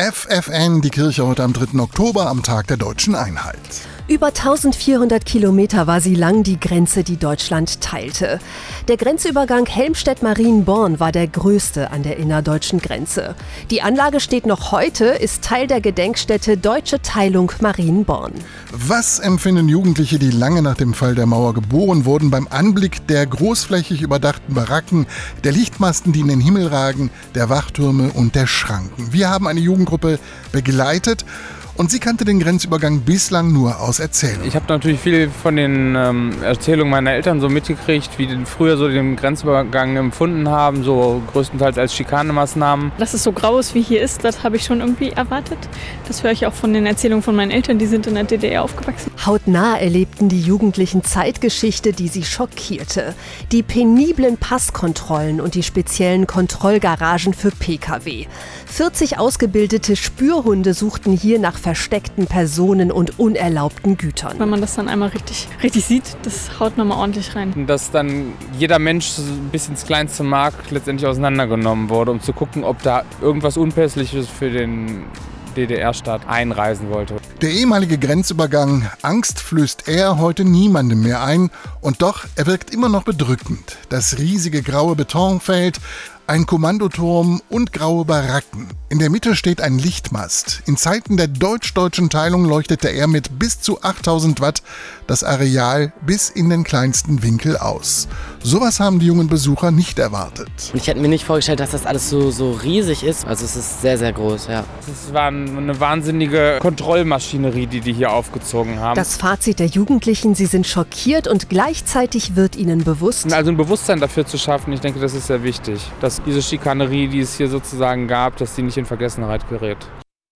FFN, die Kirche heute am 3. Oktober, am Tag der deutschen Einheit. Über 1400 Kilometer war sie lang, die Grenze, die Deutschland teilte. Der Grenzübergang Helmstedt-Marienborn war der größte an der innerdeutschen Grenze. Die Anlage steht noch heute, ist Teil der Gedenkstätte Deutsche Teilung Marienborn. Was empfinden Jugendliche, die lange nach dem Fall der Mauer geboren wurden, beim Anblick der großflächig überdachten Baracken, der Lichtmasten, die in den Himmel ragen, der Wachtürme und der Schranken? Wir haben eine Jugendgruppe begleitet und sie kannte den Grenzübergang bislang nur aus Erzählungen. Ich habe natürlich viel von den ähm, Erzählungen meiner Eltern so mitgekriegt, wie die früher so den Grenzübergang empfunden haben, so größtenteils als Schikanemaßnahmen. Dass es so grau ist, wie hier ist, das habe ich schon irgendwie erwartet. Das höre ich auch von den Erzählungen von meinen Eltern, die sind in der DDR aufgewachsen. Hautnah erlebten die Jugendlichen Zeitgeschichte, die sie schockierte. Die peniblen Passkontrollen und die speziellen Kontrollgaragen für Pkw. 40 ausgebildete Spürhunde suchten hier nach versteckten Personen und unerlaubten Gütern. Wenn man das dann einmal richtig, richtig sieht, das haut nochmal ordentlich rein. Dass dann jeder Mensch bis ins kleinste Mark letztendlich auseinandergenommen wurde, um zu gucken, ob da irgendwas Unpässliches für den DDR-Staat einreisen wollte. Der ehemalige Grenzübergang, Angst flößt er heute niemandem mehr ein und doch, er wirkt immer noch bedrückend. Das riesige graue Betonfeld, ein Kommandoturm und graue Baracken. In der Mitte steht ein Lichtmast. In Zeiten der deutsch-deutschen Teilung leuchtete er mit bis zu 8000 Watt das Areal bis in den kleinsten Winkel aus. Sowas haben die jungen Besucher nicht erwartet. Ich hätte mir nicht vorgestellt, dass das alles so, so riesig ist. Also es ist sehr, sehr groß, ja. Es war eine wahnsinnige Kontrollmaschinerie, die die hier aufgezogen haben. Das Fazit der Jugendlichen, sie sind schockiert und gleichzeitig wird ihnen bewusst. Also ein Bewusstsein dafür zu schaffen, ich denke, das ist sehr wichtig. Dass diese Schikanerie, die es hier sozusagen gab, dass die nicht in Vergessenheit gerät.